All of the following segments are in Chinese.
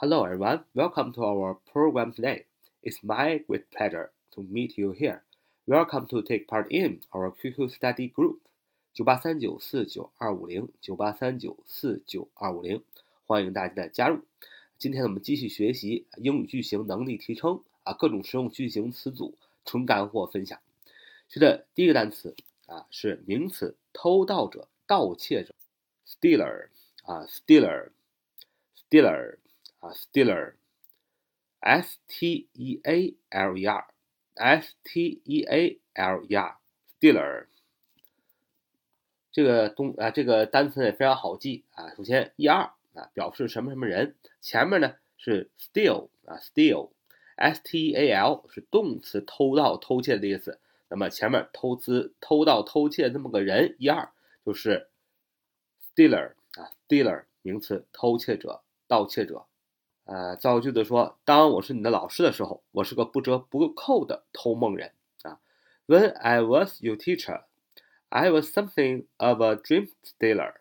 Hello everyone, welcome to our program today. It's my great pleasure to meet you here. Welcome to take part in our QQ study group. 九八三九四九二五零九八三九四九二五零，欢迎大家的加入。今天我们继续学习英语句型能力提升啊，各种实用句型词组纯干货分享。学的第一个单词啊是名词偷盗者、盗窃者，stealer 啊，stealer，stealer。啊，stealer，s t e a l e r，s t e a l e r，stealer，这个东啊，这个单词也非常好记啊。首先，e r 啊表示什么什么人，前面呢是 steal 啊，steal，s t e a l 是动词，偷盗、偷窃的意思。那么前面偷资、偷盗、偷窃这么个人，e r 就是 stealer 啊，stealer 名词，偷窃者、盗窃者。呃，造个句子说，当我是你的老师的时候，我是个不折不扣的偷梦人啊。When I was your teacher, I was something of a dream stealer.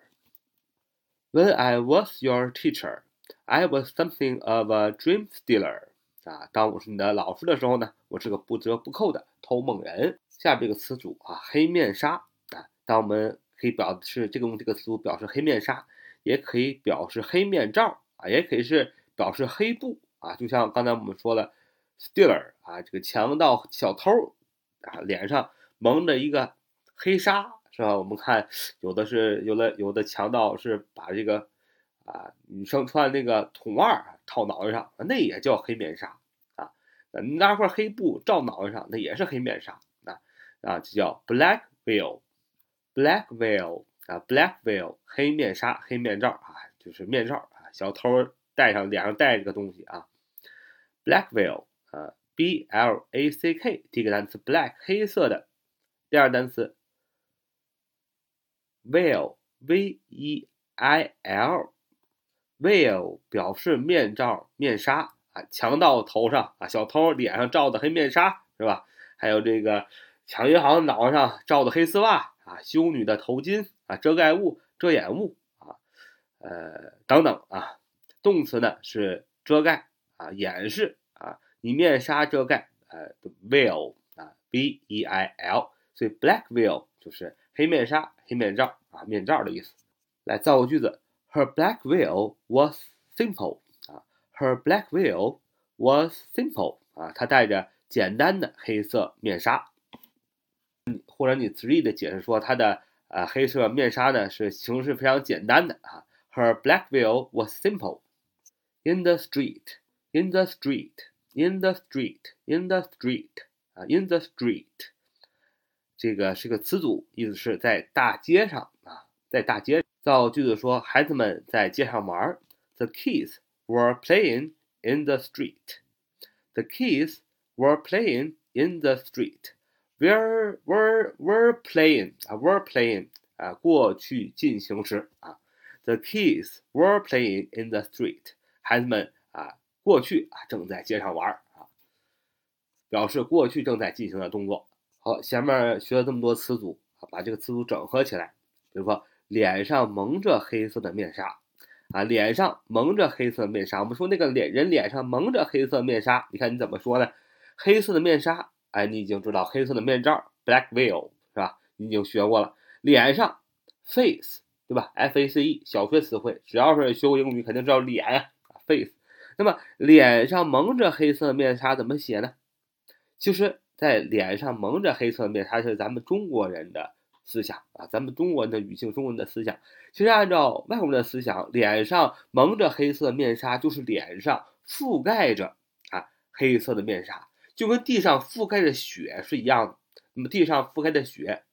When I was your teacher, I was something of a dream stealer. 啊，当我是你的老师的时候呢，我是个不折不扣的偷梦人。下边这个词组啊，黑面纱啊，当我们可以表示这个用这个词组表示黑面纱，也可以表示黑面罩啊，也可以是。表示黑布啊，就像刚才我们说的，stealer 啊，这个强盗小偷啊，脸上蒙着一个黑纱，是吧？我们看有的是有的有的强盗是把这个啊女生穿那个筒袜套脑袋上，那也叫黑面纱啊。拿块黑布罩脑袋上，那也是黑面纱啊啊，这叫 black veil，black veil 啊，black veil 黑面纱黑面罩啊，就是面罩啊，小偷。戴上脸上戴着个东西啊，black veil 啊，b l a c k 第一个单词 black 黑色的，第二单词 veil v e i l veil 表示面罩面纱啊，强盗头上啊，小偷脸上罩的黑面纱是吧？还有这个抢银行脑袋上罩的黑丝袜啊，修女的头巾啊，遮盖物遮掩物啊，呃等等啊。动词呢是遮盖啊，掩饰啊，以面纱遮盖，呃，veil 啊，v e i l，所以 black veil 就是黑面纱、黑面罩啊，面罩的意思。来造个句子，Her black veil was simple 啊，Her black veil was simple 啊，她戴着简单的黑色面纱。或者你直译的解释说，她的呃黑色面纱呢是形式非常简单的啊，Her black veil was simple。In the street, in the street, in the street, in the street 啊，in the street，这个是个词组，意思是在大街上啊，在大街。造句子说，孩子们在街上玩。The kids were playing in the street. The kids were playing in the street. Were were were playing 啊，were playing 啊，过去进行时啊。The kids were playing in the street. 孩子们啊，过去啊正在街上玩儿啊，表示过去正在进行的动作。好，前面学了这么多词组啊，把这个词组整合起来。比如说，脸上蒙着黑色的面纱啊，脸上蒙着黑色面纱。我们说那个脸人脸上蒙着黑色面纱，你看你怎么说呢？黑色的面纱，哎，你已经知道黑色的面罩，black veil 是吧？你已经学过了。脸上，face 对吧？F A C E 小学词汇，只要是学过英语，肯定知道脸呀。face，那么脸上蒙着黑色面纱怎么写呢？其实，在脸上蒙着黑色面纱是咱们中国人的思想啊，咱们中国人的语境，中国人的思想。其实按照外国人的思想，脸上蒙着黑色面纱就是脸上覆盖着啊黑色的面纱，就跟地上覆盖着雪是一样的。那么地上覆盖的雪，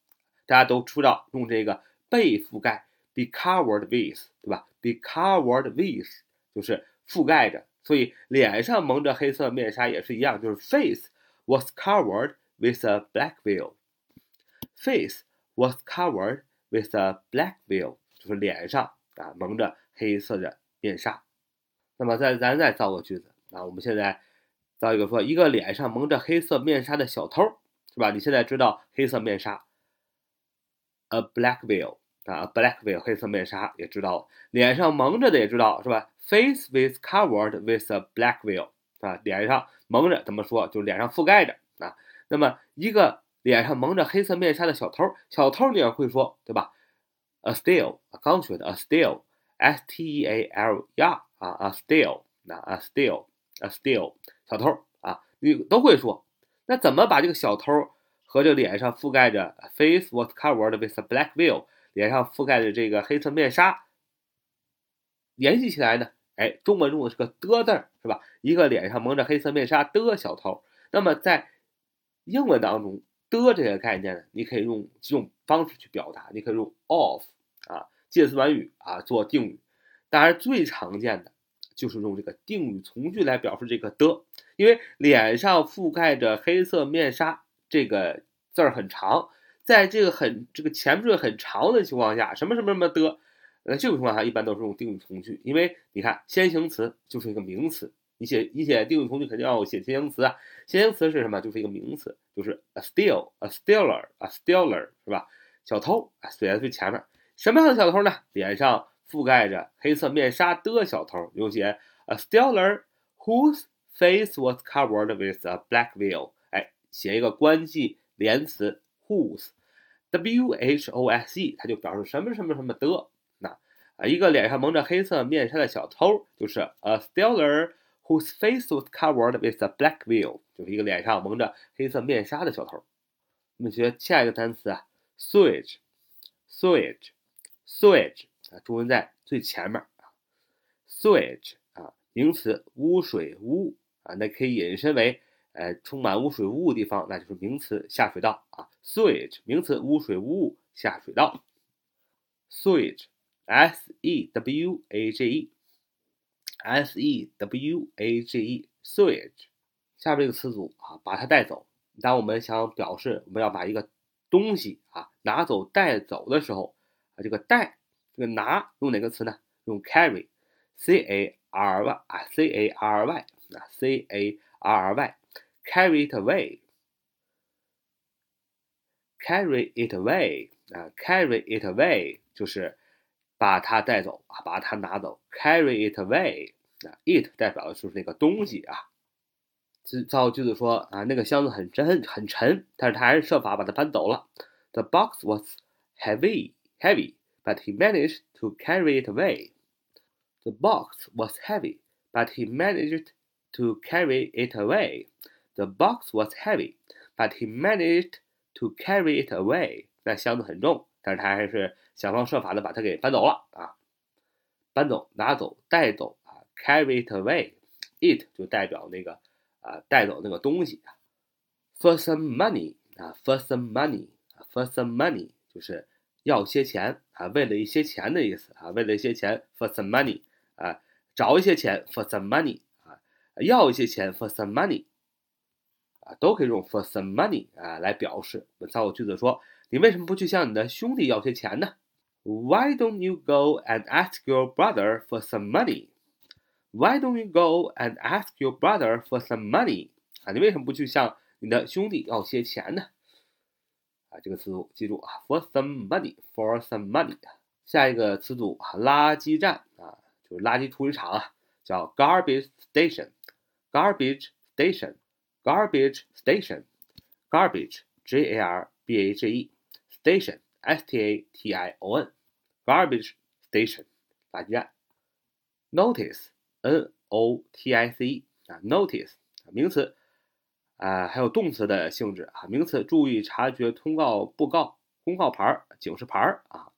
大家都知道用这个被覆盖，be covered with，对吧？be covered with 就是。覆盖着，所以脸上蒙着黑色面纱也是一样，就是 face was covered with a black veil。face was covered with a black veil，就是脸上啊蒙着黑色的面纱。那么再咱再造个句子啊，我们现在造一个说一个脸上蒙着黑色面纱的小偷，是吧？你现在知道黑色面纱，a black veil 啊，black veil 黑色面纱也知道，脸上蒙着的也知道是吧？Face with covered with a black veil 啊，脸上蒙着怎么说？就脸上覆盖着啊。那么一个脸上蒙着黑色面纱的小偷，小偷你也会说对吧？A steal 刚学的 a steal，s t e a l e r 啊，a steal 那 a steal，a steal 小偷啊，你都会说。那怎么把这个小偷和这脸上覆盖着 face was covered with a black veil？脸上覆盖着这个黑色面纱，联系起来呢？哎，中文中的是个的字儿，是吧？一个脸上蒙着黑色面纱的小偷。那么在英文当中，的这个概念呢，你可以用几种方式去表达。你可以用 of 啊，介词短语啊做定语。当然，最常见的就是用这个定语从句来表示这个的，因为脸上覆盖着黑色面纱这个字儿很长。在这个很这个前缀很长的情况下，什么什么什么的，呃，这种情况下一般都是用定语从句，因为你看先行词就是一个名词，你写你写定语从句肯定要写先行词啊，先行词是什么？就是一个名词，就是 a steal，a stealer，a stealer 是吧？小偷啊，写在最前面。什么样的小偷呢？脸上覆盖着黑色面纱的小偷，用写 a stealer whose face was covered with a black veil，哎，写一个关系连词。Whose，w h o s e，它就表示什么什么什么的。那啊，一个脸上蒙着黑色面纱的小偷，就是 a stealer whose face was covered with a black veil，就是一个脸上蒙着黑色面纱的小偷。我们学下一个单词啊，sewage，sewage，sewage 啊，中文在最前面啊，sewage 啊，名词，污水污啊，那可以引申为。呃，充满污水污物地方，那就是名词下水道啊。sewage 名词，污水污物下水道。sewage，s e w a g e，s e w a g e，sewage。下边这个词组啊，把它带走。当我们想表示我们要把一个东西啊拿走带走的时候啊，这个带这个拿用哪个词呢？用 carry，c a r y 啊，c a r y 啊，c a r y。carry it away, carry it away 啊，carry it away 就是把它带走啊，把它拿走。carry it away 啊，it 代表的就是那个东西啊。造句子说啊，那个箱子很沉很沉，但是他还是设法把它搬走了。The box was heavy, heavy, but he managed to carry it away. The box was heavy, but he managed to carry it away. The box was heavy, but he managed to carry it away. 那箱子很重，但是他还是想方设法的把它给搬走了啊！搬走、拿走、带走啊！Carry it away. It 就代表那个啊带走那个东西啊。For some money 啊，for some money 啊，for some money 就是要些钱啊，为了一些钱的意思啊，为了一些钱，for some money 啊，找一些钱，for some money 啊，要一些钱，for some money。啊，都可以用 for some money 啊来表示。我们造个句子说：你为什么不去向你的兄弟要些钱呢？Why don't you go and ask your brother for some money? Why don't you go and ask your brother for some money? 啊，你为什么不去向你的兄弟要些钱呢？啊，这个词组记住啊，for some money，for some money。下一个词组啊，垃圾站啊，就是垃圾处理厂啊，叫 garbage station，garbage station。 Garbage station, garbage, G A R B A G E, station, S T A T I O N, garbage station，垃圾站。notice, N O T I C E 啊，notice 名词啊，还有动词的性质啊。名词注意、察觉、通告、布告、公告牌、警示牌啊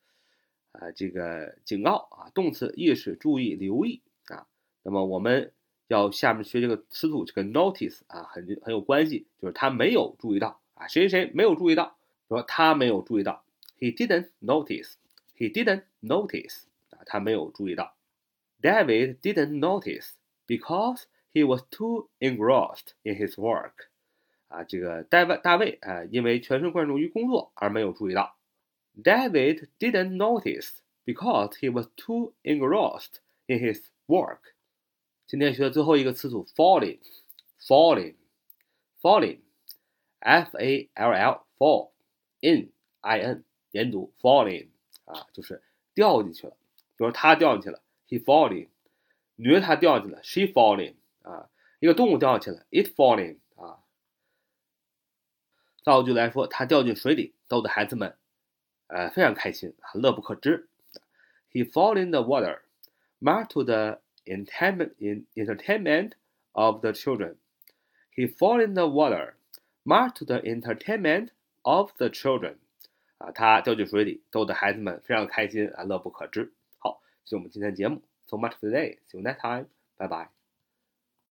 啊，这个警告啊。动词意识、注意、留意啊。那么我们要下面学这个词组，这个 notice 啊，很很有关系，就是他没有注意到啊，谁谁没有注意到，说他没有注意到，he didn't notice，he didn't notice 啊，他没有注意到，David didn't notice because he was too engrossed in his work，啊，这个大卫大卫啊，因为全神贯注于工作而没有注意到，David didn't notice because he was too engrossed in his work。 今天学的最后一个词组，falling，falling，falling，F A L L fall in i n 连读 falling 啊，就是掉进去了。比如他掉进去了，he falling；女人她掉进去了，she falling。啊，一个动物掉进去了，it falling。啊，造句来说，他掉进水里，逗得孩子们，呃，非常开心，乐不可支。He fall in the water, much to the entertainment of the children. He fall in the water, much to the entertainment of the children. 啊，他掉进水里，逗得孩子们非常开心啊，乐不可支。好，这是我们今天的节目。So much for today. See you next time. Bye bye.